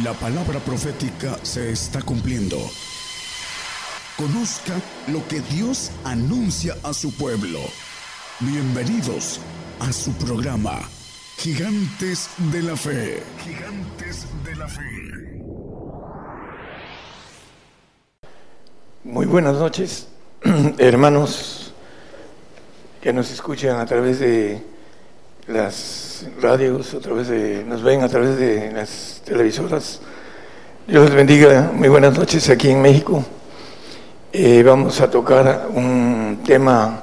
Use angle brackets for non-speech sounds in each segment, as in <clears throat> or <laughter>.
La palabra profética se está cumpliendo. Conozca lo que Dios anuncia a su pueblo. Bienvenidos a su programa, Gigantes de la Fe. Gigantes de la Fe. Muy buenas noches, <clears throat> hermanos que nos escuchan a través de las radios, a través de, nos ven a través de las televisoras. Dios les bendiga, muy buenas noches aquí en México. Eh, vamos a tocar un tema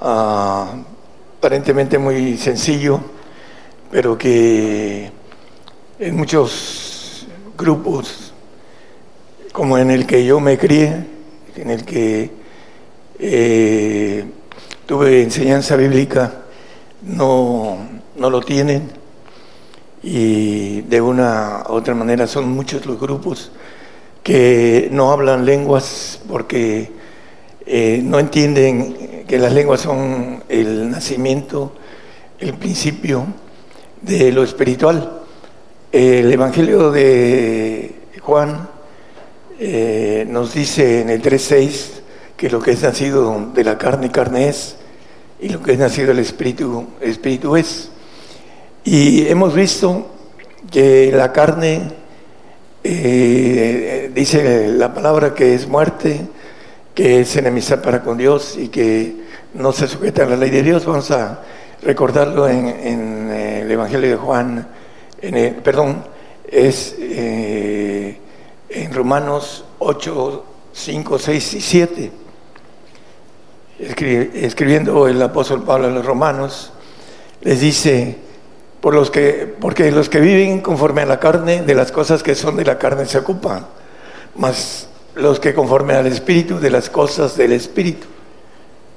ah, aparentemente muy sencillo, pero que en muchos grupos, como en el que yo me crié, en el que eh, tuve enseñanza bíblica, no, no lo tienen y de una u otra manera son muchos los grupos que no hablan lenguas porque eh, no entienden que las lenguas son el nacimiento, el principio de lo espiritual. El Evangelio de Juan eh, nos dice en el 3.6 que lo que es nacido de la carne, carne es, y lo que es nacido el Espíritu, Espíritu es. Y hemos visto que la carne, eh, dice la palabra que es muerte, que es enemistad para con Dios y que no se sujeta a la ley de Dios. Vamos a recordarlo en, el Evangelio de Juan, en perdón, es eh, en Romanos 8, 5, 6 y 7 escribiendo el apóstol Pablo a los romanos, les dice, por los que, porque los que viven conforme a la carne, de las cosas que son de la carne se ocupan, mas los que conforme al Espíritu, de las cosas del Espíritu.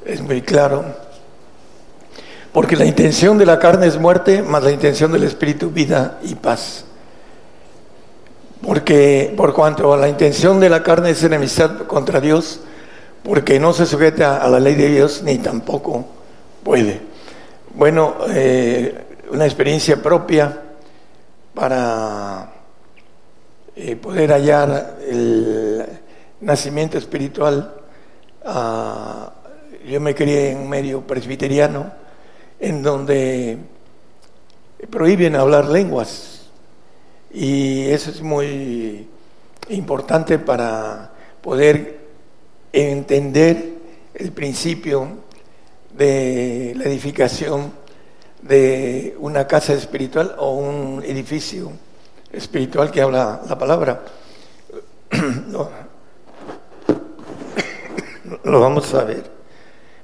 Es muy claro. Porque la intención de la carne es muerte, mas la intención del Espíritu vida y paz. Porque por cuanto la intención de la carne es enemistad contra Dios, porque no se sujeta a la ley de Dios ni tampoco puede. Bueno, eh, una experiencia propia para eh, poder hallar el nacimiento espiritual. Ah, yo me crié en un medio presbiteriano en donde prohíben hablar lenguas y eso es muy importante para poder entender el principio de la edificación de una casa espiritual o un edificio espiritual que habla la palabra. <coughs> <coughs> Lo vamos a ver.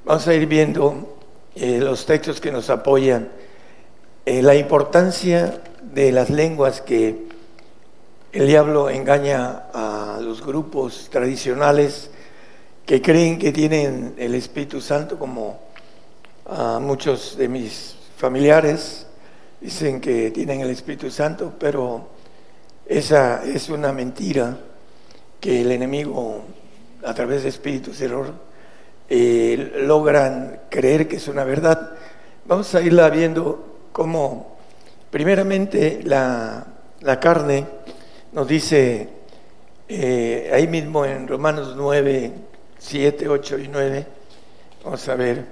Vamos a ir viendo eh, los textos que nos apoyan. Eh, la importancia de las lenguas que el diablo engaña a los grupos tradicionales que creen que tienen el Espíritu Santo, como muchos de mis familiares dicen que tienen el Espíritu Santo, pero esa es una mentira que el enemigo, a través de espíritus de error, eh, logran creer que es una verdad. Vamos a irla viendo cómo, primeramente, la, carne nos dice eh, ahí mismo en Romanos 9, 7, 8 y 9, vamos a ver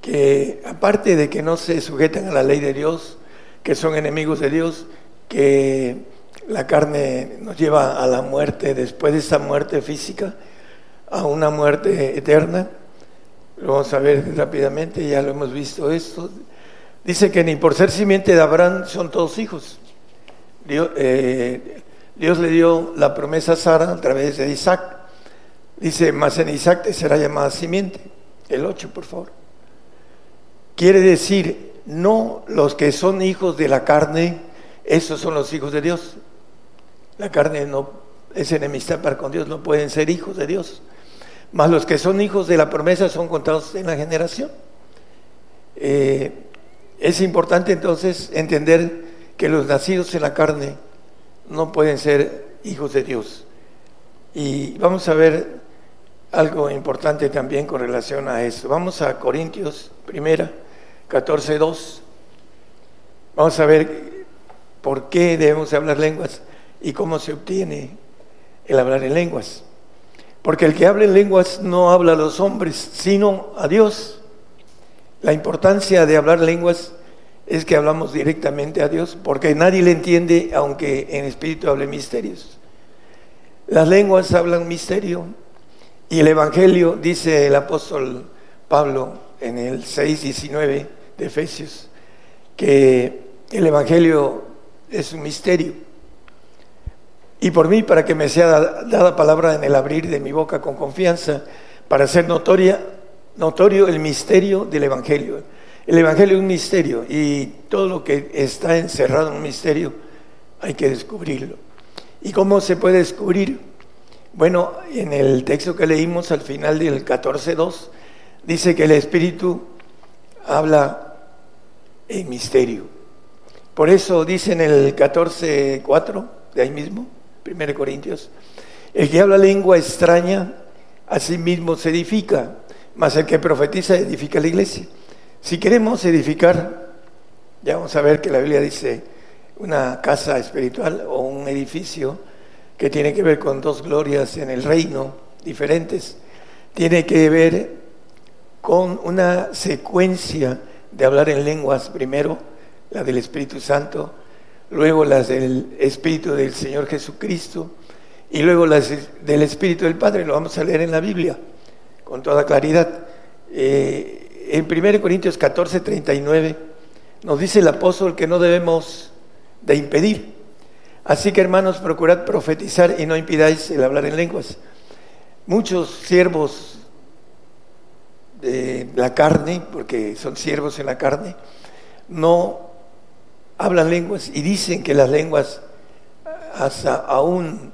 que aparte de que no se sujetan a la ley de Dios, que son enemigos de Dios, que la carne nos lleva a la muerte después de esa muerte física, a una muerte eterna. Lo vamos a ver rápidamente, ya lo hemos visto esto. Dice que ni por ser simiente de Abraham son todos hijos. Dios, eh, Dios le dio la promesa a Sara a través de Isaac. Dice, más en Isaac será llamada simiente. El 8, por favor. Quiere decir, no los que son hijos de la carne, esos son los hijos de Dios. La carne es enemistad para con Dios, no pueden ser hijos de Dios. Más los que son hijos de la promesa son contados en la generación. Eh, es importante entonces entender que los nacidos en la carne no pueden ser hijos de Dios. Y vamos a ver algo importante también con relación a eso. Vamos a Corintios, primera, 14, 2. Vamos a ver por qué debemos hablar lenguas y cómo se obtiene el hablar en lenguas. Porque el que habla en lenguas no habla a los hombres, sino a Dios. La importancia de hablar lenguas es que hablamos directamente a Dios, porque nadie le entiende aunque en espíritu hable misterios. Las lenguas hablan misterio y el Evangelio, dice el apóstol Pablo en el 6.19 de Efesios, que el Evangelio es un misterio. Y por mí, para que me sea dada palabra en el abrir de mi boca con confianza, para hacer notoria, notorio el misterio del Evangelio. El Evangelio es un misterio y todo lo que está encerrado en un misterio hay que descubrirlo. ¿Y cómo se puede descubrir? Bueno, en el texto que leímos al final del 14.2 dice que el Espíritu habla en misterio. Por eso dice en el 14.4 de ahí mismo, 1 Corintios, el que habla lengua extraña a sí mismo se edifica, mas el que profetiza edifica la iglesia. Si queremos edificar, ya vamos a ver que la Biblia dice una casa espiritual o un edificio que tiene que ver con dos glorias en el reino diferentes, tiene que ver con una secuencia de hablar en lenguas primero, la del Espíritu Santo, luego las del Espíritu del Señor Jesucristo y luego las del Espíritu del Padre, lo vamos a leer en la Biblia con toda claridad. Eh, en 1 Corintios 14, 39, nos dice el apóstol que no debemos de impedir. Así que hermanos, procurad profetizar y no impidáis el hablar en lenguas. Muchos siervos de la carne, porque son siervos en la carne, no hablan lenguas y dicen que las lenguas hasta aún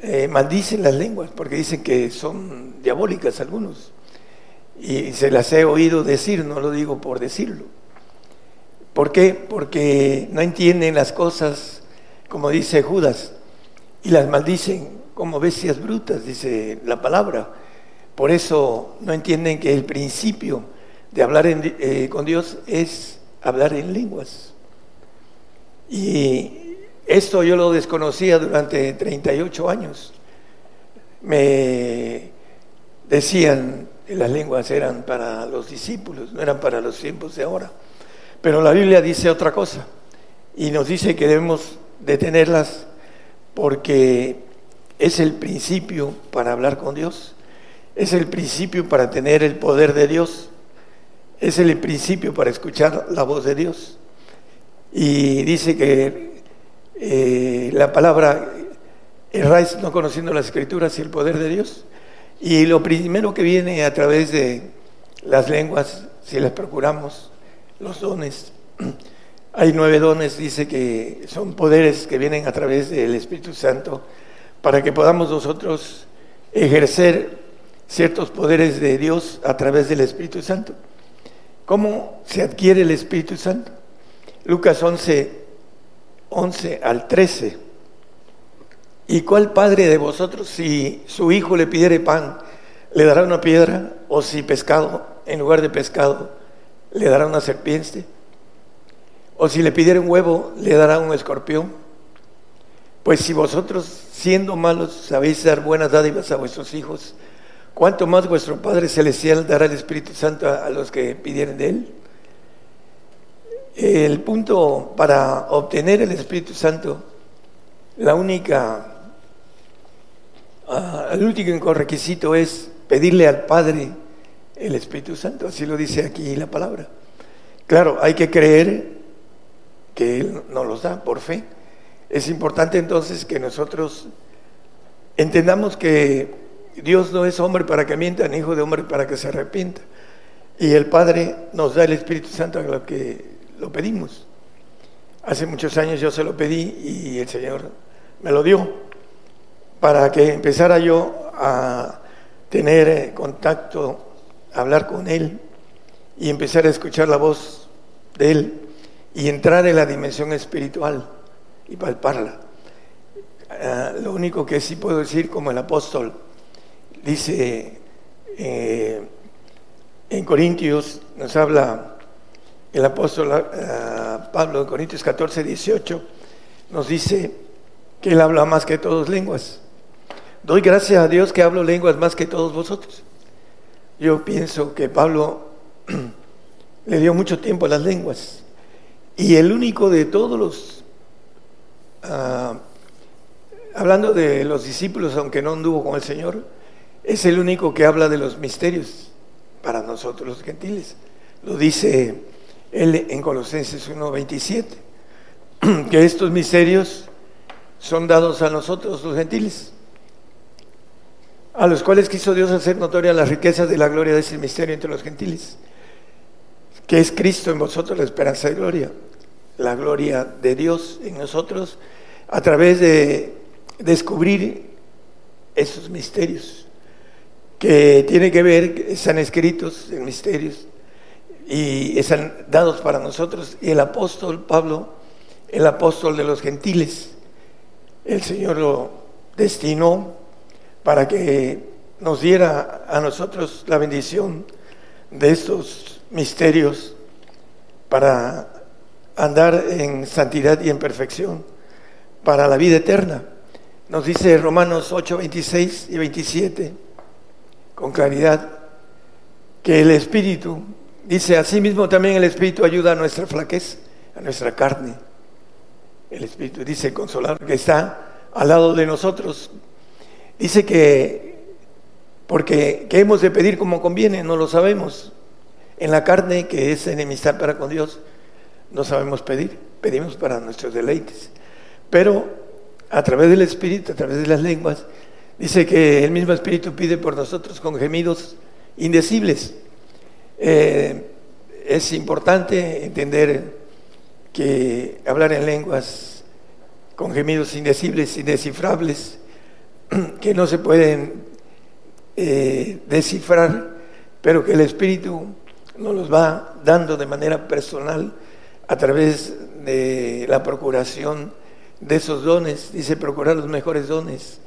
eh, maldicen las lenguas, porque dicen que son diabólicas algunos y se las he oído decir, no lo digo por decirlo. ¿Por qué? Porque no entienden las cosas, como dice Judas, y las maldicen como bestias brutas, dice la palabra. Por eso no entienden que el principio de hablar eh, con Dios es hablar en lenguas. Y esto yo lo desconocía durante 38 años. Me decían, las lenguas eran para los discípulos, no eran para los tiempos de ahora. Pero la Biblia dice otra cosa y nos dice que debemos detenerlas porque es el principio para hablar con Dios, es el principio para tener el poder de Dios, es el principio para escuchar la voz de Dios. Y dice que eh, la palabra erráis no conociendo las escrituras y el poder de Dios. Y lo primero que viene a través de las lenguas, si las procuramos, los dones. <clears throat> Hay nueve dones, dice que son poderes que vienen a través del Espíritu Santo para que podamos nosotros ejercer ciertos poderes de Dios a través del Espíritu Santo. ¿Cómo se adquiere el Espíritu Santo? Lucas 11, 11 al 13. ¿Y cuál padre de vosotros, si su hijo le pidiere pan, le dará una piedra? ¿O si pescado, en lugar de pescado, le dará una serpiente? ¿O si le pidiere un huevo, le dará un escorpión? Pues si vosotros, siendo malos, sabéis dar buenas dádivas a vuestros hijos, ¿cuánto más vuestro Padre Celestial dará el Espíritu Santo a, a los que pidieren de Él? El punto para obtener el Espíritu Santo, la única Ah, el último requisito es pedirle al Padre el Espíritu Santo, así lo dice aquí la palabra. Claro, hay que creer que Él nos los da por fe. Es importante entonces que nosotros entendamos que Dios no es hombre para que mienta, ni hijo de hombre para que se arrepienta. Y el Padre nos da el Espíritu Santo a lo que lo pedimos. Hace muchos años yo se lo pedí y el Señor me lo dio para que empezara yo a tener eh, contacto, hablar con Él y empezar a escuchar la voz de Él y entrar en la dimensión espiritual y palparla. Ah, lo único que sí puedo decir como el apóstol dice eh, en Corintios, nos habla el apóstol Pablo en Corintios 14, 18 nos dice que él habla más que todos lenguas. Doy gracias a Dios que hablo lenguas más que todos vosotros. Yo pienso que Pablo <clears throat> le dio mucho tiempo a las lenguas y el único de todos los, ah, hablando de los discípulos, aunque no anduvo con el Señor, es el único que habla de los misterios para nosotros los gentiles. Lo dice él en Colosenses 1.27, <clears throat> que estos misterios son dados a nosotros los gentiles a los cuales quiso Dios hacer notoria las riquezas de la gloria de ese misterio entre los gentiles, que es Cristo en vosotros la esperanza de gloria, la gloria de Dios en nosotros a través de descubrir esos misterios que tienen que ver, están escritos en misterios y están dados para nosotros. Y el apóstol Pablo, el apóstol de los gentiles, el Señor lo destinó para que nos diera a nosotros la bendición de estos misterios para andar en santidad y en perfección para la vida eterna. Nos dice Romanos 8, 26 y 27 con claridad que el Espíritu, dice asimismo también el Espíritu ayuda a nuestra flaqueza, a nuestra carne. El Espíritu dice consolar que está al lado de nosotros Dice que, porque ¿qué hemos de pedir como conviene? No lo sabemos. En la carne, que es enemistad para con Dios, no sabemos pedir, pedimos para nuestros deleites. Pero a través del Espíritu, a través de las lenguas, dice que el mismo Espíritu pide por nosotros con gemidos indecibles. Eh, es importante entender que hablar en lenguas con gemidos indecibles, indescifrables, <clears throat> que no se pueden eh, descifrar, pero que el Espíritu nos los va dando de manera personal a través de la procuración de esos dones, dice procurar los mejores dones.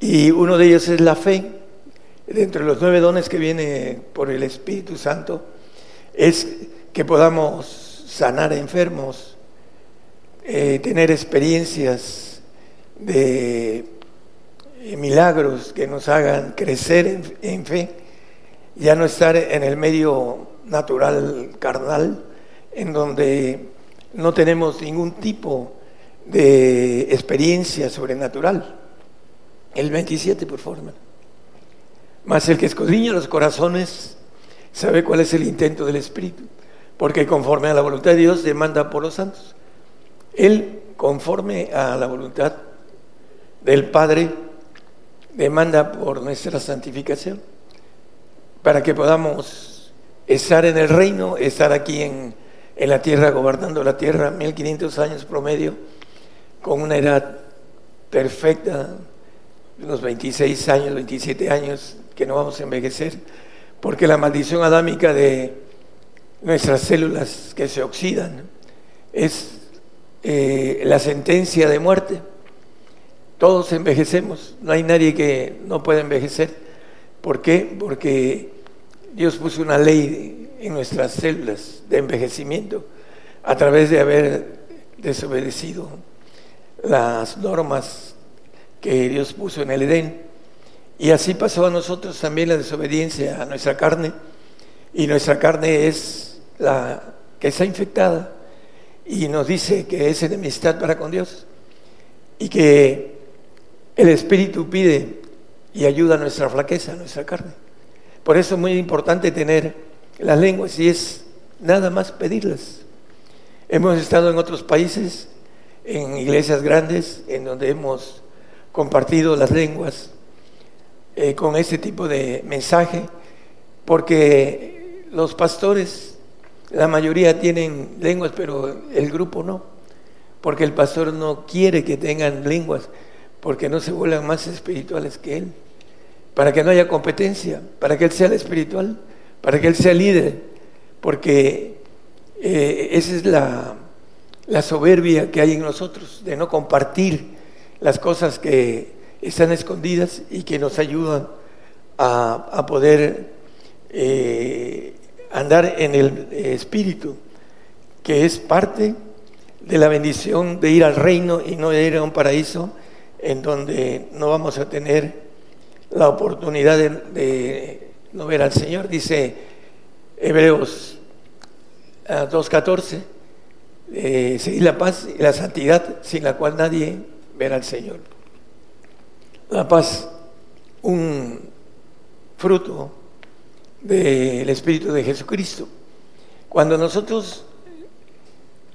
Y uno de ellos es la fe. Dentro de los nueve dones que viene por el Espíritu Santo, es que podamos sanar enfermos, eh, tener experiencias de eh, milagros que nos hagan crecer en, fe, ya no estar en el medio natural carnal, en donde no tenemos ningún tipo de experiencia sobrenatural. El 27, por favor. Mas el que escudriña los corazones sabe cuál es el intento del Espíritu, porque conforme a la voluntad de Dios demanda por los santos. Él, conforme a la voluntad del Padre, demanda por nuestra santificación, para que podamos estar en el reino, estar aquí en, en la tierra, gobernando la tierra, 1500 años promedio, con una edad perfecta, unos 26 años, 27 años, que no vamos a envejecer, porque la maldición adámica de nuestras células que se oxidan es eh, la sentencia de muerte todos envejecemos, no hay nadie que no pueda envejecer. ¿Por qué? Porque Dios puso una ley en nuestras células de envejecimiento a través de haber desobedecido las normas que Dios puso en el Edén. Y así pasó a nosotros también la desobediencia a nuestra carne. Y nuestra carne es la que está infectada y nos dice que es enemistad para con Dios y que el Espíritu pide y ayuda a nuestra flaqueza, a nuestra carne. Por eso es muy importante tener las lenguas y es nada más pedirlas. Hemos estado en otros países, en iglesias grandes, en donde hemos compartido las lenguas eh, con este tipo de mensaje, porque los pastores, la mayoría tienen lenguas, pero el grupo no, porque el pastor no quiere que tengan lenguas porque no se vuelvan más espirituales que Él, para que no haya competencia, para que Él sea el espiritual, para que Él sea líder, porque eh, esa es la, soberbia que hay en nosotros, de no compartir las cosas que están escondidas y que nos ayudan a, poder eh, andar en el espíritu, que es parte de la bendición de ir al reino y no ir a un paraíso en donde no vamos a tener la oportunidad de, no ver al Señor. Dice Hebreos 2.14, ah, eh, seguir la paz y la santidad sin la cual nadie verá al Señor. La paz, un fruto del Espíritu de Jesucristo. Cuando nosotros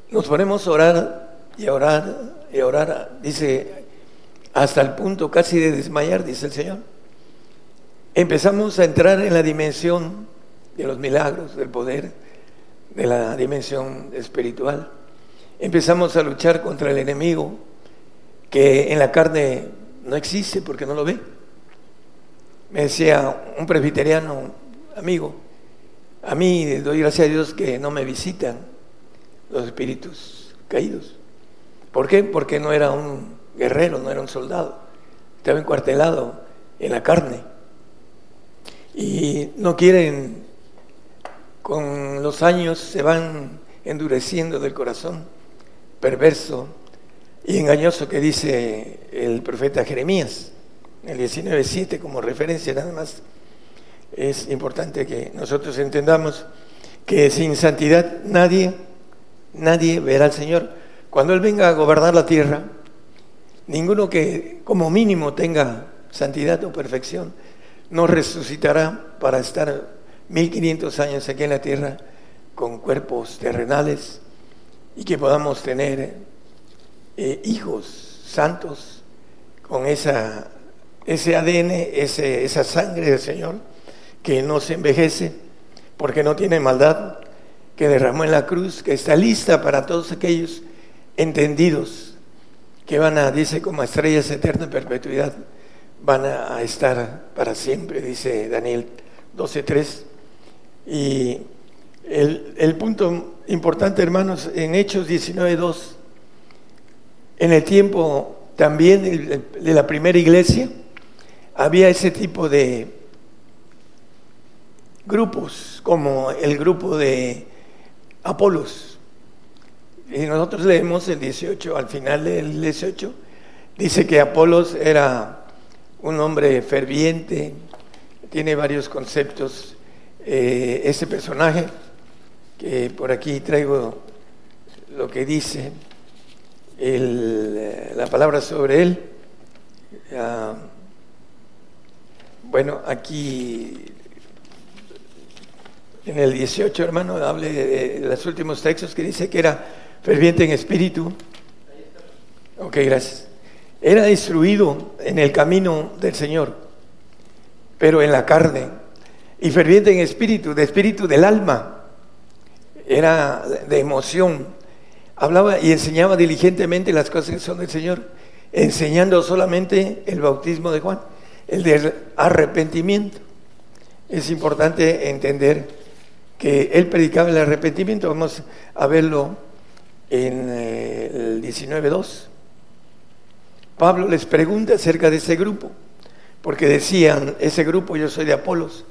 nos ponemos a orar y a orar y a orar, dice, hasta el punto casi de desmayar, dice el Señor, empezamos a entrar en la dimensión de los milagros, del poder, de la dimensión espiritual. Empezamos a luchar contra el enemigo que en la carne no existe porque no lo ve. Me decía un presbiteriano amigo, a mí doy gracias a Dios que no me visitan los espíritus caídos. ¿Por qué? Porque no era un guerrero, no era un soldado. Estaba encuartelado en la carne. Y no quieren, con los años se van endureciendo del corazón, perverso y engañoso que dice el profeta Jeremías, el 19.7 como referencia nada más. Es importante que nosotros entendamos que sin santidad nadie, nadie verá al Señor. Cuando Él venga a gobernar la tierra, ninguno que como mínimo tenga santidad o perfección no resucitará para estar 1500 años aquí en la tierra con cuerpos terrenales y que podamos tener eh, hijos santos con esa, ese ADN, ese, esa sangre del Señor que no se envejece porque no tiene maldad, que derramó en la cruz, que está lista para todos aquellos entendidos que van a, dice, como estrellas eterna en perpetuidad, van a estar para siempre, dice Daniel 12.3. Y el, el, punto importante, hermanos, en Hechos 19.2, en el tiempo también de la primera iglesia, había ese tipo de grupos, como el grupo de Apolos. Y nosotros leemos el 18, al final del 18, dice que Apolos era un hombre ferviente, tiene varios conceptos. Eh, ese personaje, que por aquí traigo lo que dice la palabra sobre él. Ah, bueno, aquí en el 18, hermano, hable de, los últimos textos que dice que era ferviente en espíritu. Ok, gracias. Era instruido en el camino del Señor, pero en la carne. Y ferviente en espíritu, de espíritu del alma. Era de emoción. Hablaba y enseñaba diligentemente las cosas que son del Señor, enseñando solamente el bautismo de Juan, el del arrepentimiento. Es importante entender que él predicaba el arrepentimiento. Vamos a verlo en eh, el 19.2. Pablo les pregunta acerca de ese grupo, porque decían, ese grupo yo soy de Apolos,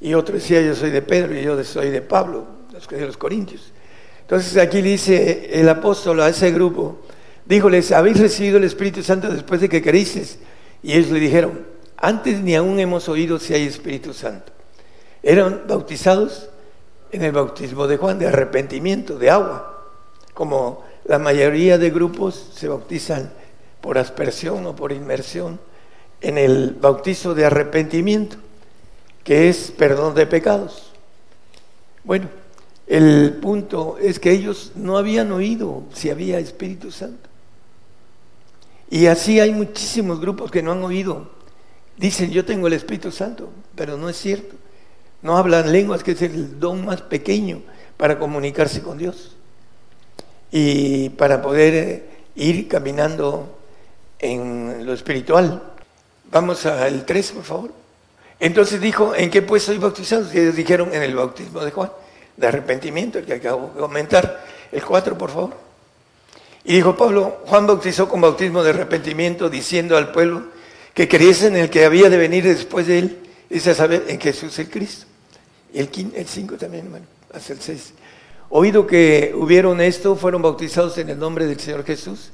y otro decía yo soy de Pedro y yo soy de Pablo, los de los Corintios. Entonces aquí dice el apóstol a ese grupo, díjoles, ¿habéis recibido el Espíritu Santo después de que creísteis? Y ellos le dijeron, antes ni aún hemos oído si hay Espíritu Santo. Eran bautizados en el bautismo de Juan, de arrepentimiento, de agua, como la mayoría de grupos se bautizan por aspersión o por inmersión en el bautizo de arrepentimiento, que es perdón de pecados. Bueno, el punto es que ellos no habían oído si había Espíritu Santo. Y así hay muchísimos grupos que no han oído. Dicen, yo tengo el Espíritu Santo, pero no es cierto. No hablan lenguas, que es el don más pequeño para comunicarse con Dios y para poder eh, ir caminando en lo espiritual. Vamos al 3, por favor. Entonces dijo, ¿en qué pues soy bautizado? Y ellos dijeron, en el bautismo de Juan, de arrepentimiento, el que acabo de comentar. El 4, por favor. Y dijo Pablo, Juan bautizó con bautismo de arrepentimiento, diciendo al pueblo que creyese en el que había de venir después de él, dice a saber, en Jesús el Cristo. El 5 también, hermano, hasta el 6. oído que hubieron esto, fueron bautizados en el nombre del Señor Jesús.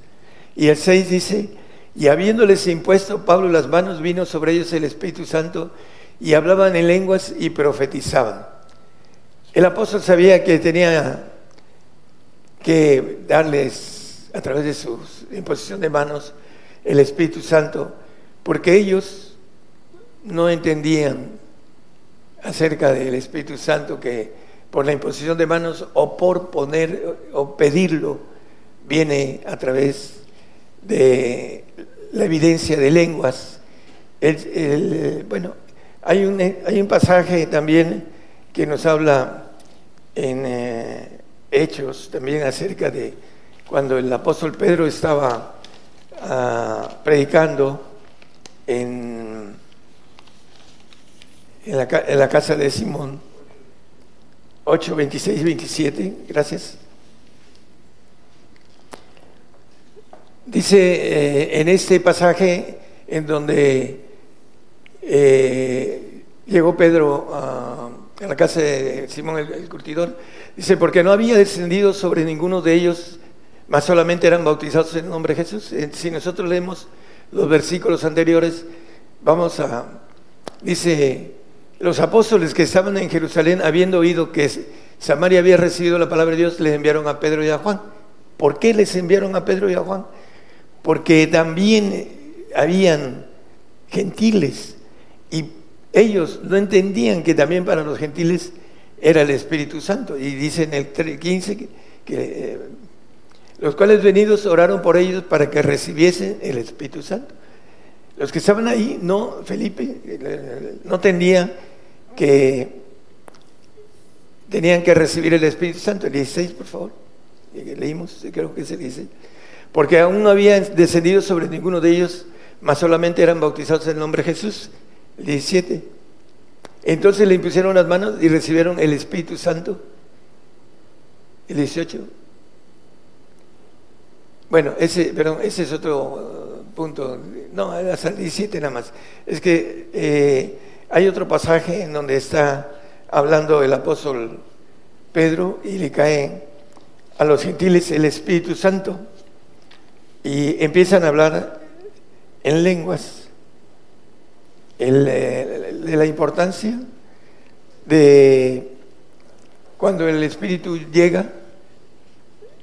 Y el 6 dice, y habiéndoles impuesto Pablo las manos, vino sobre ellos el Espíritu Santo y hablaban en lenguas y profetizaban. El apóstol sabía que tenía que darles a través de su imposición de manos el Espíritu Santo, porque ellos no entendían acerca del Espíritu Santo que por la imposición de manos o por poner o pedirlo viene a través de la evidencia de lenguas. bueno, hay un, hay un pasaje también que nos habla en eh, Hechos también acerca de cuando el apóstol Pedro estaba ah, predicando en, en, la, en la casa de Simón. 8, 26, 27, gracias. Dice eh, en este pasaje en donde eh, llegó Pedro a, la casa de Simón el, curtidor, dice, porque no había descendido sobre ninguno de ellos, más solamente eran bautizados en el nombre de Jesús. Eh, si nosotros leemos los versículos anteriores, vamos a, dice, los apóstoles que estaban en Jerusalén, habiendo oído que Samaria había recibido la palabra de Dios, les enviaron a Pedro y a Juan. ¿Por qué les enviaron a Pedro y a Juan? Porque también habían gentiles y ellos no entendían que también para los gentiles era el Espíritu Santo. Y dice en el 15 que, eh, los cuales venidos oraron por ellos para que recibiesen el Espíritu Santo. Los que estaban ahí, no, Felipe, no entendían que tenían que recibir el Espíritu Santo. El 16, por favor. Leímos, creo que el 16 porque aún no habían descendido sobre ninguno de ellos, más solamente eran bautizados en el nombre de Jesús. El 17. Entonces le impusieron las manos y recibieron el Espíritu Santo. El 18. Bueno, ese, perdón, ese es otro uh, punto. No, hasta el 17 nada más. Es que eh, hay otro pasaje en donde está hablando el apóstol Pedro y le cae a los gentiles el Espíritu Santo y empiezan a hablar en lenguas eh, de la importancia de cuando el Espíritu llega,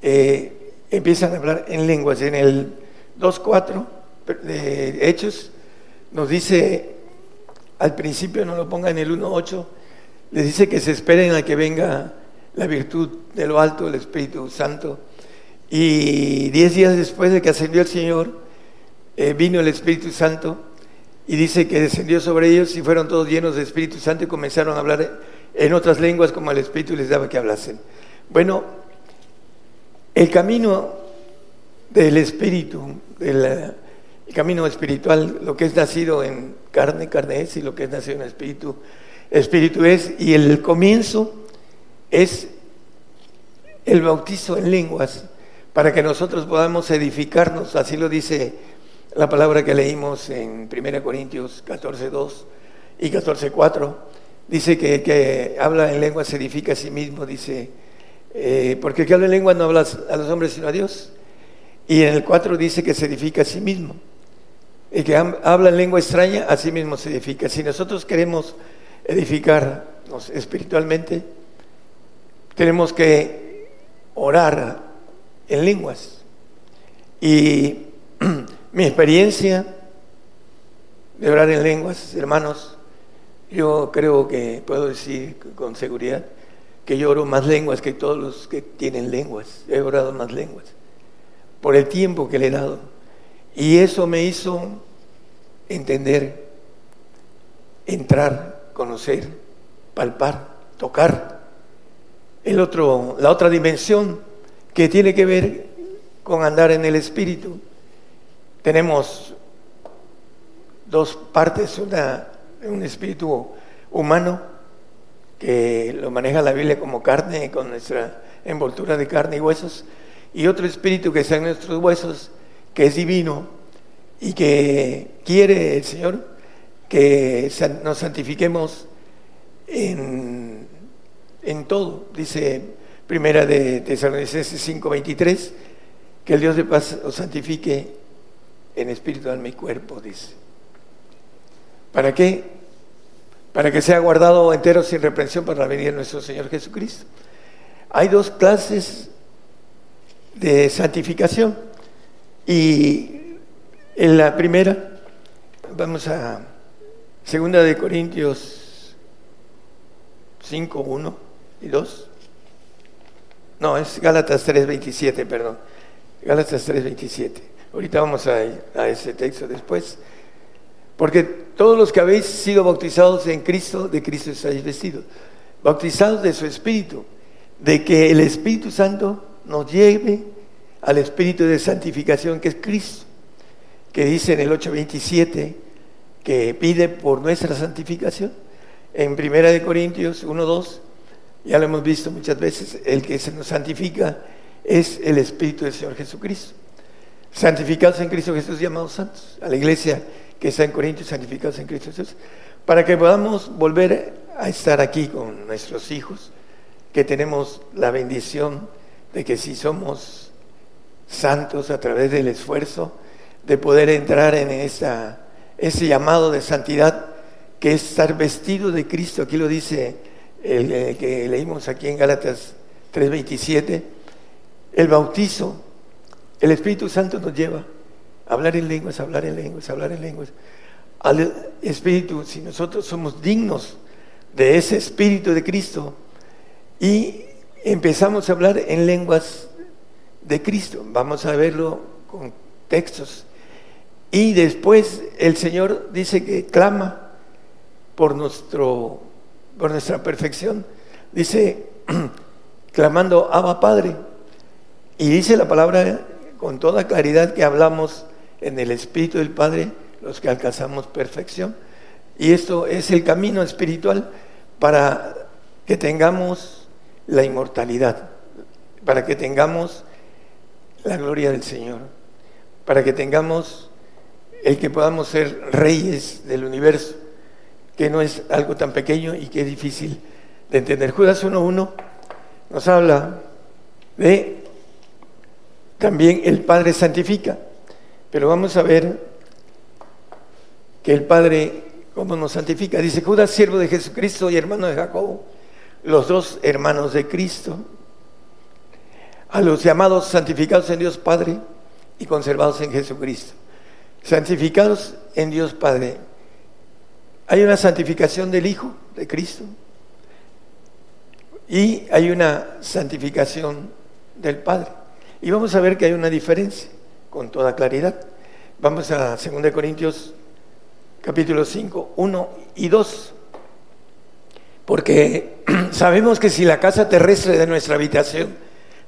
eh, empiezan a hablar en lenguas. En el 2.4 de Hechos nos dice, al principio no lo ponga en el 1.8, les dice que se esperen a que venga la virtud de lo alto, el Espíritu Santo y diez días después de que ascendió el Señor, eh, vino el Espíritu Santo y dice que descendió sobre ellos y fueron todos llenos de Espíritu Santo y comenzaron a hablar en otras lenguas como el Espíritu les daba que hablasen. Bueno, el camino del Espíritu, el camino espiritual, lo que es nacido en carne, carne es, y lo que es nacido en Espíritu, Espíritu es, y el comienzo es el bautizo en lenguas para que nosotros podamos edificarnos, así lo dice la palabra que leímos en 1 Corintios 14, 2 y 14, 4. Dice que, que habla en lengua se edifica a sí mismo, dice, eh, porque el que habla en lengua no habla a los hombres sino a Dios. Y en el 4 dice que se edifica a sí mismo. El que habla en lengua extraña, a sí mismo se edifica. Si nosotros queremos edificarnos espiritualmente, tenemos que orar en lenguas. Y <clears throat> mi experiencia de orar en lenguas, hermanos, yo creo que puedo decir con seguridad que yo oro más lenguas que todos los que tienen lenguas. He orado más lenguas por el tiempo que le he dado. Y eso me hizo entender, entrar, conocer, palpar, tocar el otro, la otra dimensión que tiene que ver con andar en el Espíritu. Tenemos dos partes, una, un espíritu humano que lo maneja la Biblia como carne, con nuestra envoltura de carne y huesos, y otro espíritu que está en nuestros huesos, que es divino y que quiere el Señor que nos santifiquemos en, en todo. Dice Primera de Tesalonicenses 5:23, que el Dios de paz os santifique en espíritu, alma y cuerpo, dice. ¿Para qué? Para que sea guardado entero sin reprensión para la venida de nuestro Señor Jesucristo. Hay dos clases de santificación y en la primera, vamos a segunda de Corintios 5, 1 y 2. No, es Gálatas 3:27, perdón. Gálatas 3:27. Ahorita vamos a, a ese texto después. Porque todos los que habéis sido bautizados en Cristo, de Cristo estáis vestidos. Bautizados de su Espíritu. De que el Espíritu Santo nos lleve al Espíritu de santificación que es Cristo. Que dice en el 8.27 que pide por nuestra santificación. En Primera de Corintios 1.2, ya lo hemos visto muchas veces, el que se nos santifica es el Espíritu del Señor Jesucristo. Santificados en Cristo Jesús, llamados santos. A la iglesia que está en Corintios, santificados en Cristo Jesús. Para que podamos volver a estar aquí con nuestros hijos, que tenemos la bendición de que si somos santos a través del esfuerzo, de poder entrar en esa, ese llamado de santidad, que es estar vestido de Cristo. Aquí lo dice el, que leímos aquí en Gálatas 3:27. El bautizo el Espíritu Santo nos lleva a hablar en lenguas, hablar en lenguas, hablar en lenguas. Al Espíritu, si nosotros somos dignos de ese Espíritu de Cristo y empezamos a hablar en lenguas de Cristo, vamos a verlo con textos. Y después el Señor dice que clama por, nuestro, por nuestra perfección. Dice, <clears throat> clamando, Abba Padre. Y dice la palabra con toda claridad que hablamos en el Espíritu del Padre, los que alcanzamos perfección. Y esto es el camino espiritual para que tengamos la inmortalidad, para que tengamos la gloria del Señor, para que tengamos el que podamos ser reyes del universo, que no es algo tan pequeño y que es difícil de entender. Judas 1.1 nos habla de también el Padre santifica. Pero vamos a ver que el Padre, ¿cómo nos santifica? Dice Judas, siervo de Jesucristo y hermano de Jacobo, los dos hermanos de Cristo, a los llamados santificados en Dios Padre y conservados en Jesucristo. Santificados en Dios Padre. Hay una santificación del Hijo de Cristo y hay una santificación del Padre. Y vamos a ver que hay una diferencia con toda claridad. Vamos a 2 Corintios capítulo 5, 1 y 2. Porque <clears throat> sabemos que si la casa terrestre de nuestra habitación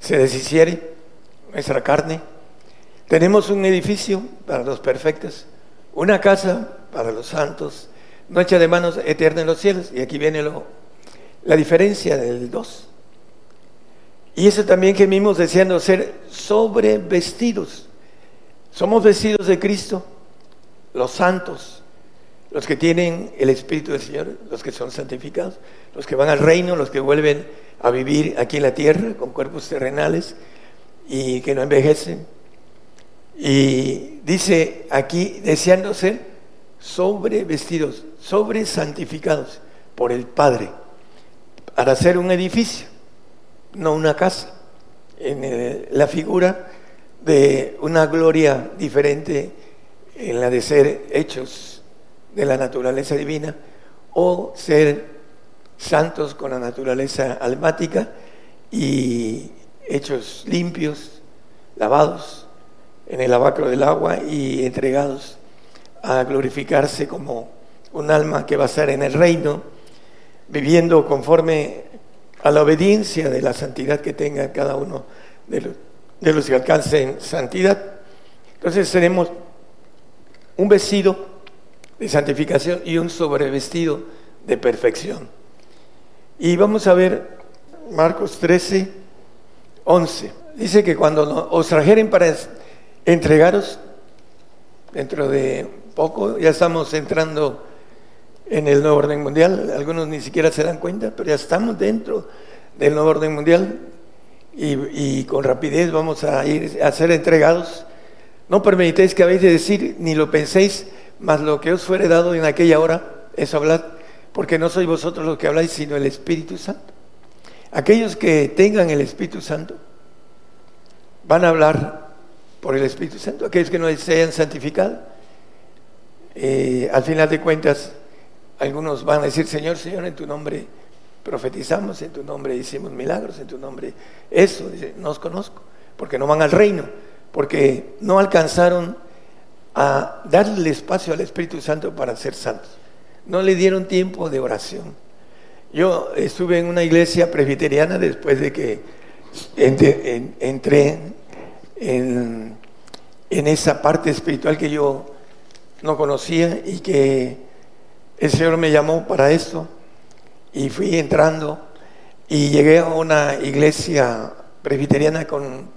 se deshiciere, nuestra carne, tenemos un edificio para los perfectos, una casa para los santos, noche de manos eterna en los cielos. Y aquí viene lo, la diferencia del 2. Y eso también que mismos deseando ser sobrevestidos. Somos vestidos de Cristo, los santos, los que tienen el Espíritu del Señor, los que son santificados, los que van al reino, los que vuelven a vivir aquí en la tierra con cuerpos terrenales y que no envejecen. Y dice aquí, deseando ser sobrevestidos, sobre santificados por el Padre, para hacer un edificio no una casa, en la figura de una gloria diferente en la de ser hechos de la naturaleza divina o ser santos con la naturaleza almática y hechos limpios, lavados en el lavacro del agua y entregados a glorificarse como un alma que va a estar en el reino, viviendo conforme a la obediencia de la santidad que tenga cada uno de los, de los que alcancen santidad. Entonces tenemos un vestido de santificación y un sobrevestido de perfección. Y vamos a ver Marcos 13, 11. Dice que cuando os trajeren para entregaros, dentro de poco, ya estamos entrando en el nuevo orden mundial. Algunos ni siquiera se dan cuenta, pero ya estamos dentro del nuevo orden mundial. y, con rapidez vamos a ir a ser entregados. No permitéis que habéis de decir, ni lo penséis, mas lo que os fuere dado en aquella hora, es hablar, porque no sois vosotros los que habláis, sino el Espíritu Santo. Aquellos que tengan el Espíritu Santo van a hablar por el Espíritu Santo. Aquellos que no se hayan santificado, eh, al final de cuentas, algunos van a decir, Señor, Señor, en tu nombre profetizamos, en tu nombre hicimos milagros, en tu nombre eso, dice, no os conozco, porque no van al reino, porque no alcanzaron a darle espacio al Espíritu Santo para ser santos. No le dieron tiempo de oración. Yo estuve en una iglesia presbiteriana después de que entré en, en esa parte espiritual que yo no conocía y que el Señor me llamó para esto y fui entrando y llegué a una iglesia presbiteriana con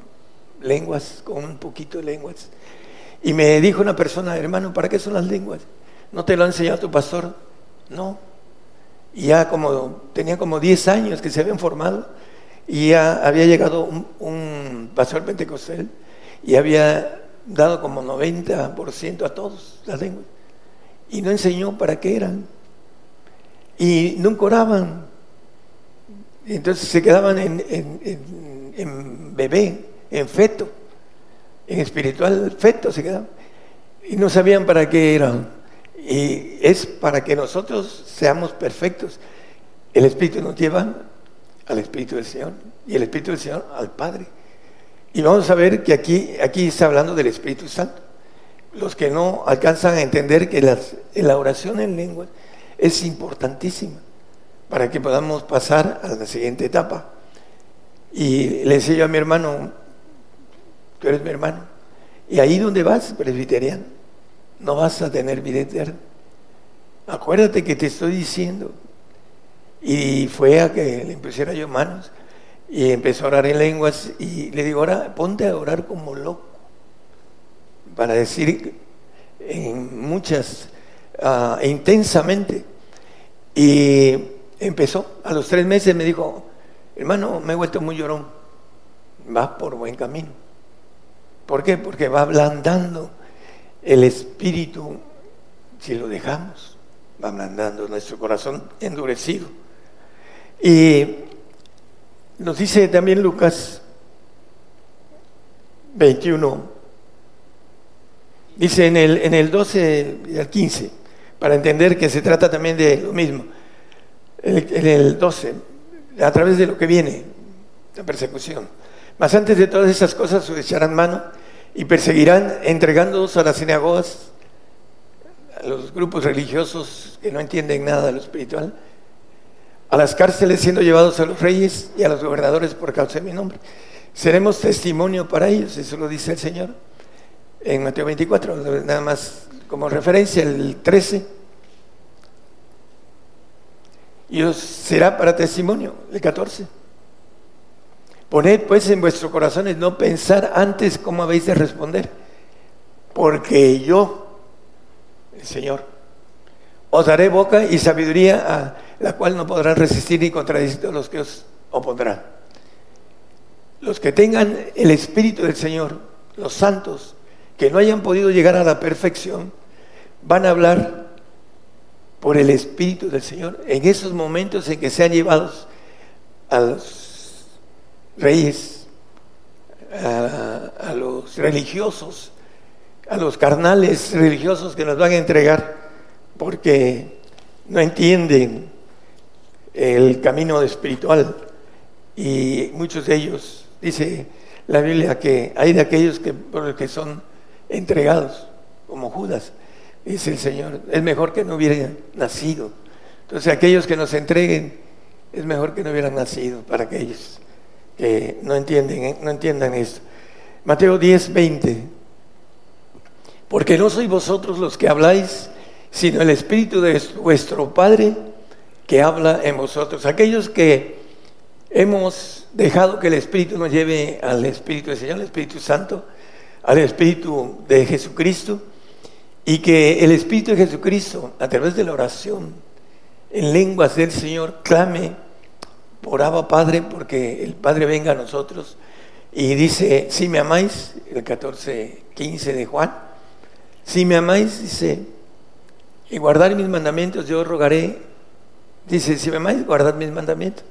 lenguas, con un poquito de lenguas. Y me dijo una persona, hermano, ¿para qué son las lenguas? ¿No te lo ha enseñado tu pastor? No. Y ya como, tenía como 10 años que se habían formado y ya había llegado un, un pastor pentecostal y había dado como 90% a todos las lenguas. Y no enseñó para qué eran. Y nunca oraban. Entonces se quedaban en, en, bebé, en feto, en espiritual feto se quedaban. Y no sabían para qué eran. Y es para que nosotros seamos perfectos. El Espíritu nos lleva al Espíritu del Señor y el Espíritu del Señor al Padre. Y vamos a ver que aquí, aquí está hablando del Espíritu Santo. Los que no alcanzan a entender que la oración en lengua es importantísima para que podamos pasar a la siguiente etapa. Y le decía yo a mi hermano, tú eres mi hermano, y ahí donde vas, presbiteriano, no vas a tener vida eterna. Acuérdate que te estoy diciendo. Y fue a que le pusiera yo manos y empezó a orar en lenguas y le digo, ahora ponte a orar como loco, para decir en muchas, uh, intensamente. Y empezó, a los tres meses me dijo, hermano, me he vuelto muy llorón, va por buen camino. ¿Por qué? Porque va ablandando el espíritu, si lo dejamos, va ablandando nuestro corazón endurecido. Y nos dice también Lucas 21, dice en el, en el 12 y el 15, para entender que se trata también de lo mismo. En el 12, a través de lo que viene, la persecución. Mas antes de todas esas cosas os echarán mano y perseguirán entregándoos a las sinagogas, a los grupos religiosos que no entienden nada de lo espiritual, a las cárceles siendo llevados a los reyes y a los gobernadores por causa de mi nombre. Seremos testimonio para ellos, eso lo dice el Señor en Mateo 24, nada más como referencia, el 13. Y os será para testimonio, el 14. Poned pues en vuestros corazones no pensar antes cómo habéis de responder, porque yo, el Señor, os daré boca y sabiduría a la cual no podrán resistir ni contradecir los que os opondrán. Los que tengan el Espíritu del Señor, los santos, que no hayan podido llegar a la perfección, van a hablar por el Espíritu del Señor en esos momentos en que sean llevados a los reyes, a, a los religiosos, a los carnales religiosos que nos van a entregar, porque no entienden el camino espiritual y muchos de ellos, dice la Biblia, que hay de aquellos que, por que son entregados, como Judas, dice el Señor, es mejor que no hubieran nacido. Entonces aquellos que nos entreguen, es mejor que no hubieran nacido para aquellos que no entienden, no entiendan esto. Mateo 10, 20. Porque no sois vosotros los que habláis, sino el Espíritu de vuestro Padre que habla en vosotros. Aquellos que hemos dejado que el Espíritu nos lleve al Espíritu del Señor, al Espíritu Santo, al Espíritu de Jesucristo, y que el Espíritu de Jesucristo, a través de la oración, en lenguas del Señor, clame por Abba Padre, porque el Padre venga a nosotros. Y dice, si me amáis, el 14, 15 de Juan, si me amáis, dice, y guardar mis mandamientos, yo rogaré, dice, si me amáis, guardad mis mandamientos.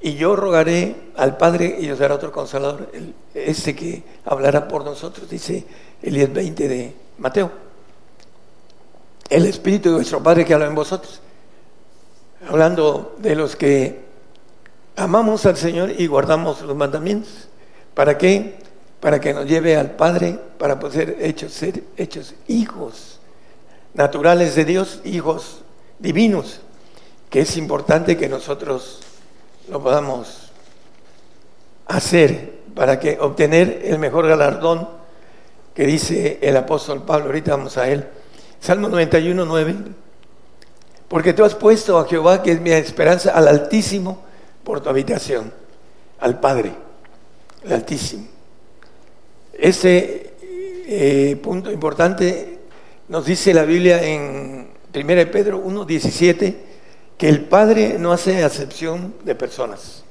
Y yo rogaré al Padre y os dará otro consolador, este que hablará por nosotros, dice el 10.20 de Mateo. El Espíritu de vuestro Padre que habla en vosotros. Hablando de los que amamos al Señor y guardamos los mandamientos. ¿Para qué? Para que nos lleve al Padre, para poder hechos, ser hechos hijos naturales de Dios, hijos divinos, que es importante que nosotros lo podamos hacer para que obtener el mejor galardón que dice el apóstol Pablo. Ahorita vamos a él. Salmo 91, 9. Porque tú has puesto a Jehová, que es mi esperanza, al Altísimo por tu habitación, al Padre, el Altísimo. Ese eh, punto importante nos dice la Biblia en 1 Pedro 1, 17 que el Padre no hace acepción de personas.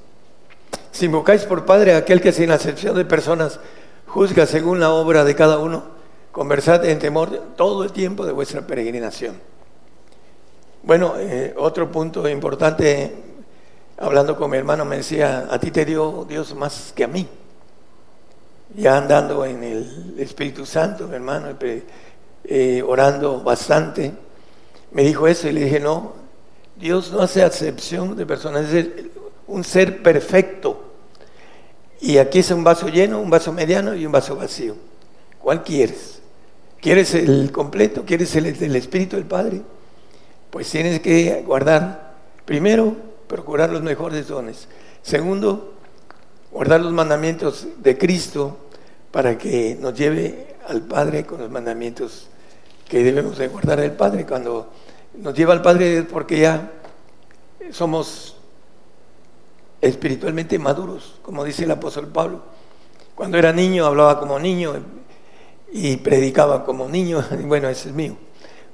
Si invocáis por Padre a aquel que sin acepción de personas juzga según la obra de cada uno, conversad en temor todo el tiempo de vuestra peregrinación. Bueno, eh, otro punto importante, hablando con mi hermano, me decía, a ti te dio Dios más que a mí. Ya andando en el Espíritu Santo, mi hermano, eh, orando bastante, me dijo eso y le dije, no, Dios no hace acepción de personas, es un ser perfecto. Y aquí es un vaso lleno, un vaso mediano y un vaso vacío. ¿Cuál quieres? ¿Quieres el completo? ¿Quieres el del Espíritu del Padre? Pues tienes que guardar, primero, procurar los mejores dones. Segundo, guardar los mandamientos de Cristo para que nos lleve al Padre con los mandamientos que debemos de guardar al Padre cuando nos lleva al Padre porque ya somos espiritualmente maduros, como dice el apóstol Pablo. Cuando era niño hablaba como niño y predicaba como niño, <laughs> y bueno, ese es mío.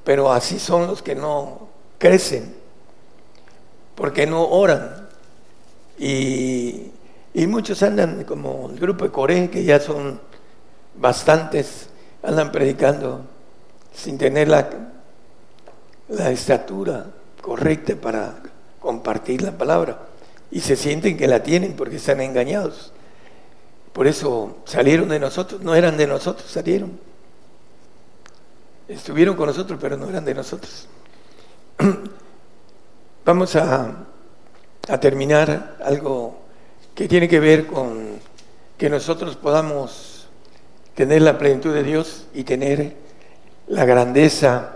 Pero así son los que no crecen, porque no oran. Y, y muchos andan como el grupo de Coré, que ya son bastantes, andan predicando sin tener la la estatura correcta para compartir la palabra y se sienten que la tienen porque están engañados. Por eso salieron de nosotros, no eran de nosotros, salieron. Estuvieron con nosotros, pero no eran de nosotros. <clears throat> Vamos a, a terminar algo que tiene que ver con que nosotros podamos tener la plenitud de Dios y tener la grandeza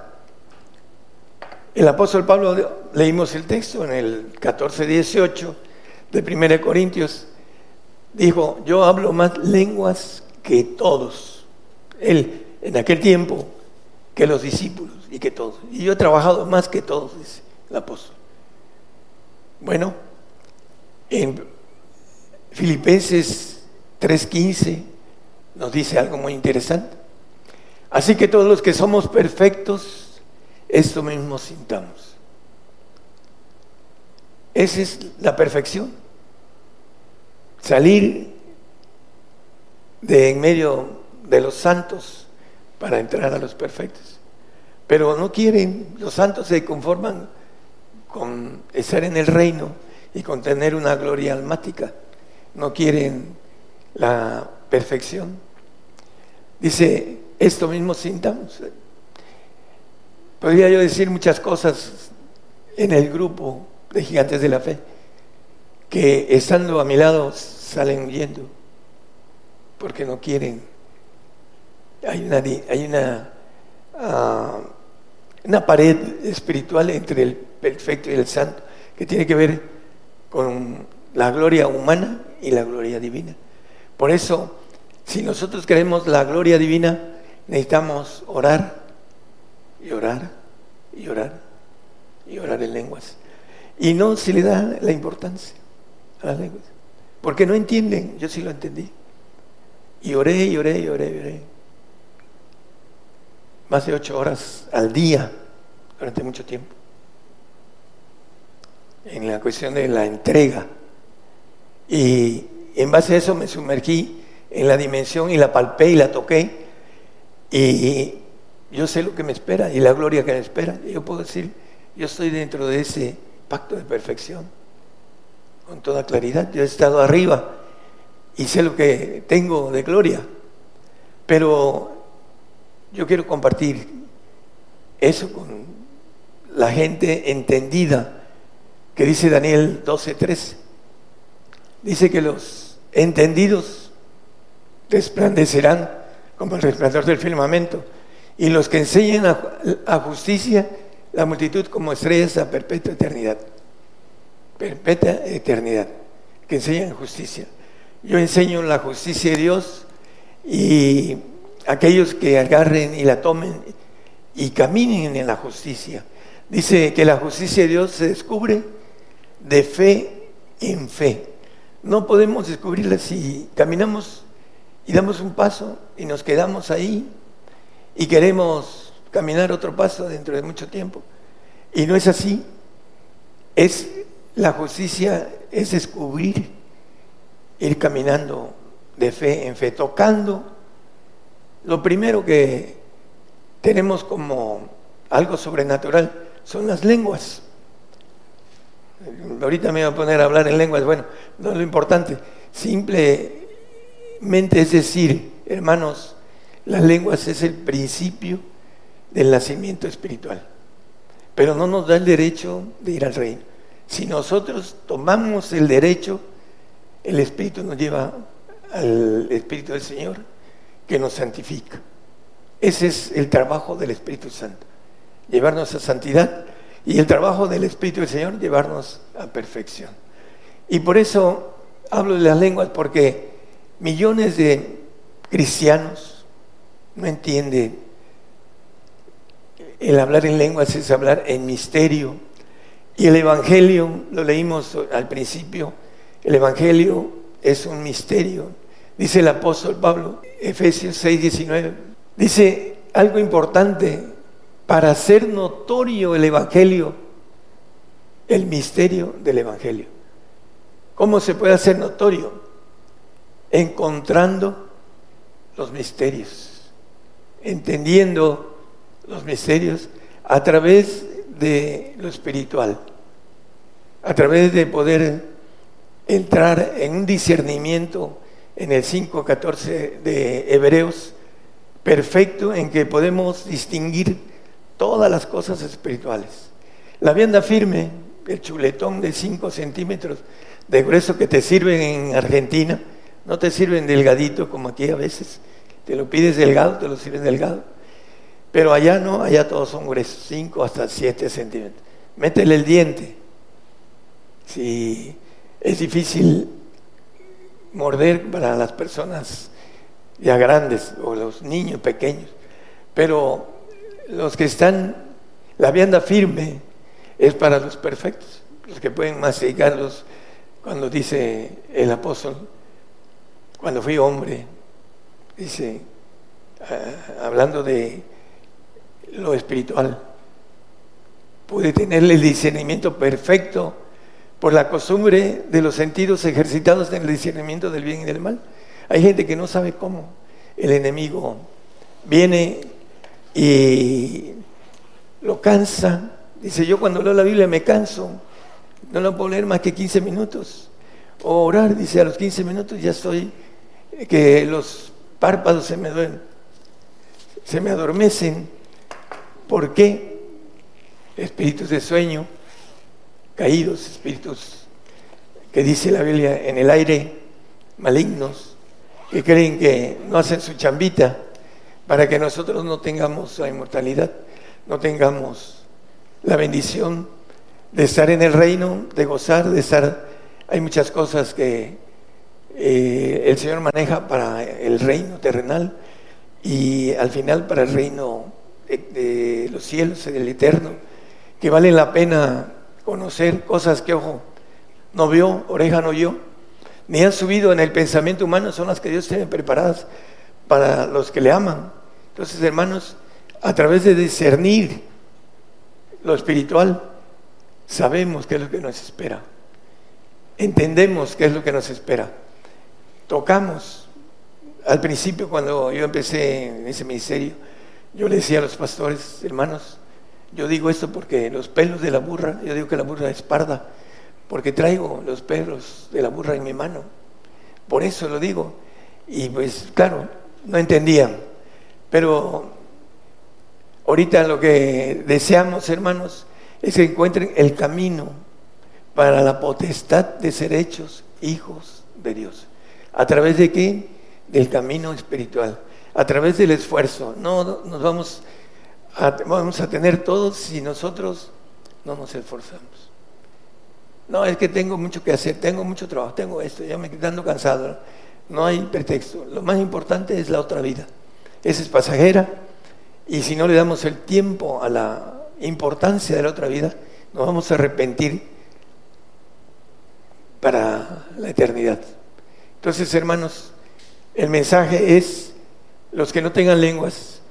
el apóstol Pablo, leímos el texto en el 14-18 de 1 Corintios, dijo, yo hablo más lenguas que todos. Él, en aquel tiempo, que los discípulos y que todos. Y yo he trabajado más que todos, dice el apóstol. Bueno, en Filipenses 3:15 nos dice algo muy interesante. Así que todos los que somos perfectos, esto mismo sintamos. Esa es la perfección. Salir de en medio de los santos para entrar a los perfectos. Pero no quieren, los santos se conforman con estar en el reino y con tener una gloria almática. No quieren la perfección. Dice, esto mismo sintamos. Podría yo decir muchas cosas en el grupo de gigantes de la fe, que estando a mi lado salen huyendo, porque no quieren. Hay una, hay una, ah, una pared espiritual entre el perfecto y el santo, que tiene que ver con la gloria humana y la gloria divina. Por eso, si nosotros queremos la gloria divina, necesitamos orar y orar y orar y orar en lenguas. Y no se le da la importancia a las lenguas. Porque no entienden, yo sí lo entendí. Y oré y oré y oré y oré. Más de ocho horas al día durante mucho tiempo. En la cuestión de la entrega Y en base a eso me sumergí en la dimensión y la palpé y la toqué. Y yo sé lo que me espera y la gloria que me espera. Yo puedo decir, yo estoy dentro de ese pacto de perfección. Con toda claridad. Yo he estado arriba y sé lo que tengo de gloria. Pero yo quiero compartir eso con la gente entendida que dice Daniel 12:13. Dice que los entendidos resplandecerán como el resplandor del firmamento y los que enseñan a, justicia la multitud como estrellas a perpetua eternidad. Perpetua eternidad. Que enseñan justicia. Yo enseño la justicia de Dios y aquellos que agarren y la tomen y caminen en la justicia. Dice que la justicia de Dios se descubre de fe en fe. No podemos descubrirla si caminamos y damos un paso y nos quedamos ahí y queremos caminar otro paso dentro de mucho tiempo. Y no es así. Es la justicia es descubrir, ir caminando de fe en fe, tocando lo primero que tenemos como algo sobrenatural son las lenguas. Ahorita me voy a poner a hablar en lenguas, bueno, no es lo importante, simplemente es decir, hermanos, las lenguas es el principio del nacimiento espiritual, pero no nos da el derecho de ir al reino. Si nosotros tomamos el derecho, el Espíritu nos lleva al Espíritu del Señor que nos santifica. Ese es el trabajo del Espíritu Santo, llevarnos a santidad y el trabajo del Espíritu del Señor, llevarnos a perfección. Y por eso hablo de las lenguas, porque millones de cristianos no entienden el hablar en lenguas es hablar en misterio. Y el Evangelio, lo leímos al principio, el Evangelio es un misterio. Dice el apóstol Pablo, Efesios 6, 19, dice algo importante para hacer notorio el Evangelio, el misterio del Evangelio. ¿Cómo se puede hacer notorio? Encontrando los misterios, entendiendo los misterios a través de lo espiritual, a través de poder entrar en un discernimiento en el 5.14 de Hebreos, perfecto en que podemos distinguir todas las cosas espirituales. La vianda firme, el chuletón de 5 centímetros de grueso que te sirven en Argentina, no te sirven delgadito como aquí a veces, te lo pides delgado, te lo sirven delgado. Pero allá no, allá todos son gruesos, 5 hasta 7 centímetros. Métele el diente. Si es difícil morder para las personas ya grandes o los niños pequeños, pero los que están, la vianda firme es para los perfectos, los que pueden masticarlos, cuando dice el apóstol, cuando fui hombre, dice, ah, hablando de lo espiritual, pude tener el discernimiento perfecto por la costumbre de los sentidos ejercitados en el discernimiento del bien y del mal. Hay gente que no sabe cómo el enemigo viene y lo cansa. Dice, yo cuando leo la Biblia me canso, no lo puedo leer más que 15 minutos. O orar, dice, a los 15 minutos ya estoy, que los párpados se me se me adormecen. ¿Por qué? Espíritus de sueño caídos, espíritus que dice la Biblia en el aire, malignos, que creen que no hacen su chambita para que nosotros no tengamos la inmortalidad, no tengamos la bendición de estar en el reino, de gozar, de estar... Hay muchas cosas que eh, el Señor maneja para el reino terrenal y al final para el reino de, los cielos, del eterno, que vale la pena conocer cosas que ojo no vio, oreja no oyó, ni han subido en el pensamiento humano, son las que Dios tiene preparadas para los que le aman. Entonces, hermanos, a través de discernir lo espiritual, sabemos qué es lo que nos espera. entendemos qué es lo que nos espera. Tocamos. Al principio, cuando yo empecé en ese ministerio, yo le decía a los pastores, hermanos, yo digo esto porque los pelos de la burra, yo digo que la burra es parda, porque traigo los pelos de la burra en mi mano. Por eso lo digo. Y pues claro, no entendían. Pero ahorita lo que deseamos, hermanos, es que encuentren el camino para la potestad de ser hechos hijos de Dios. ¿A través de qué? Del camino espiritual, a través del esfuerzo. No nos vamos a, vamos a tener todos si nosotros no nos esforzamos. No, es que tengo mucho que hacer, tengo mucho trabajo, tengo esto, ya me estoy dando cansado. No hay pretexto. Lo más importante es la otra vida. Esa es pasajera y si no le damos el tiempo a la importancia de la otra vida, nos vamos a arrepentir para la eternidad. Entonces, hermanos, el mensaje es, los que no tengan lenguas,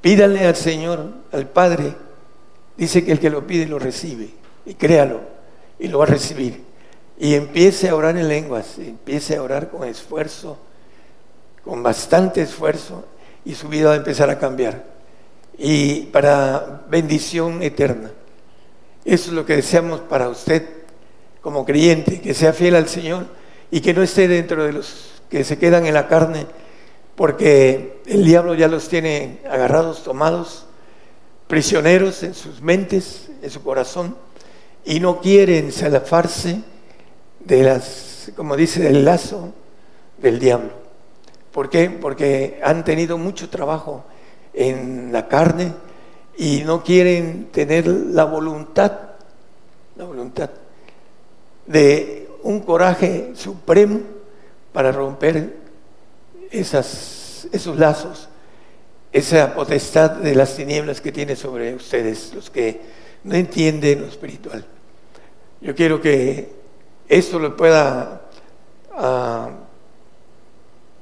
pídanle al Señor, al Padre, dice que el que lo pide lo recibe, y créalo, y lo va a recibir. Y empiece a orar en lenguas, empiece a orar con esfuerzo, con bastante esfuerzo, y su vida va a empezar a cambiar. Y para bendición eterna. Eso es lo que deseamos para usted como creyente, que sea fiel al Señor y que no esté dentro de los que se quedan en la carne, porque el diablo ya los tiene agarrados, tomados, prisioneros en sus mentes, en su corazón, y no quieren salafarse de las, como dice, del lazo del diablo. ¿Por qué? Porque han tenido mucho trabajo en la carne y no quieren tener la voluntad, la voluntad de un coraje supremo para romper esos lazos, esa potestad de las tinieblas que tiene sobre ustedes, los que no entienden lo espiritual. Yo quiero que esto lo pueda ah,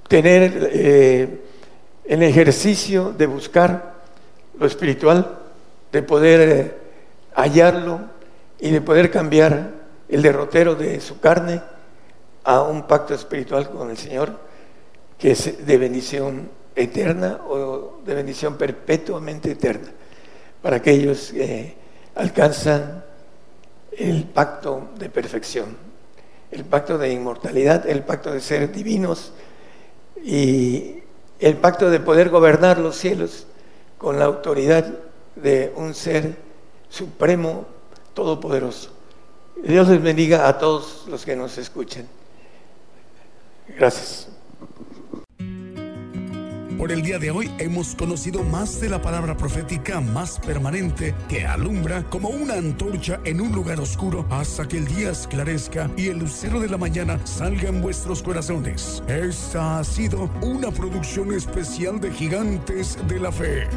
tener eh, en ejercicio de buscar lo espiritual, de poder eh, hallarlo y de poder cambiar el derrotero de su carne a un pacto espiritual con el Señor que es de bendición eterna o de bendición perpetuamente eterna para aquellos que alcanzan el pacto de perfección, el pacto de inmortalidad, el pacto de ser divinos y el pacto de poder gobernar los cielos con la autoridad de un ser supremo, todopoderoso. Dios les bendiga a todos los que nos escuchen. Gracias. Por el día de hoy hemos conocido más de la palabra profética más permanente que alumbra como una antorcha en un lugar oscuro hasta que el día esclarezca y el lucero de la mañana salga en vuestros corazones. Esta ha sido una producción especial de Gigantes de la Fe.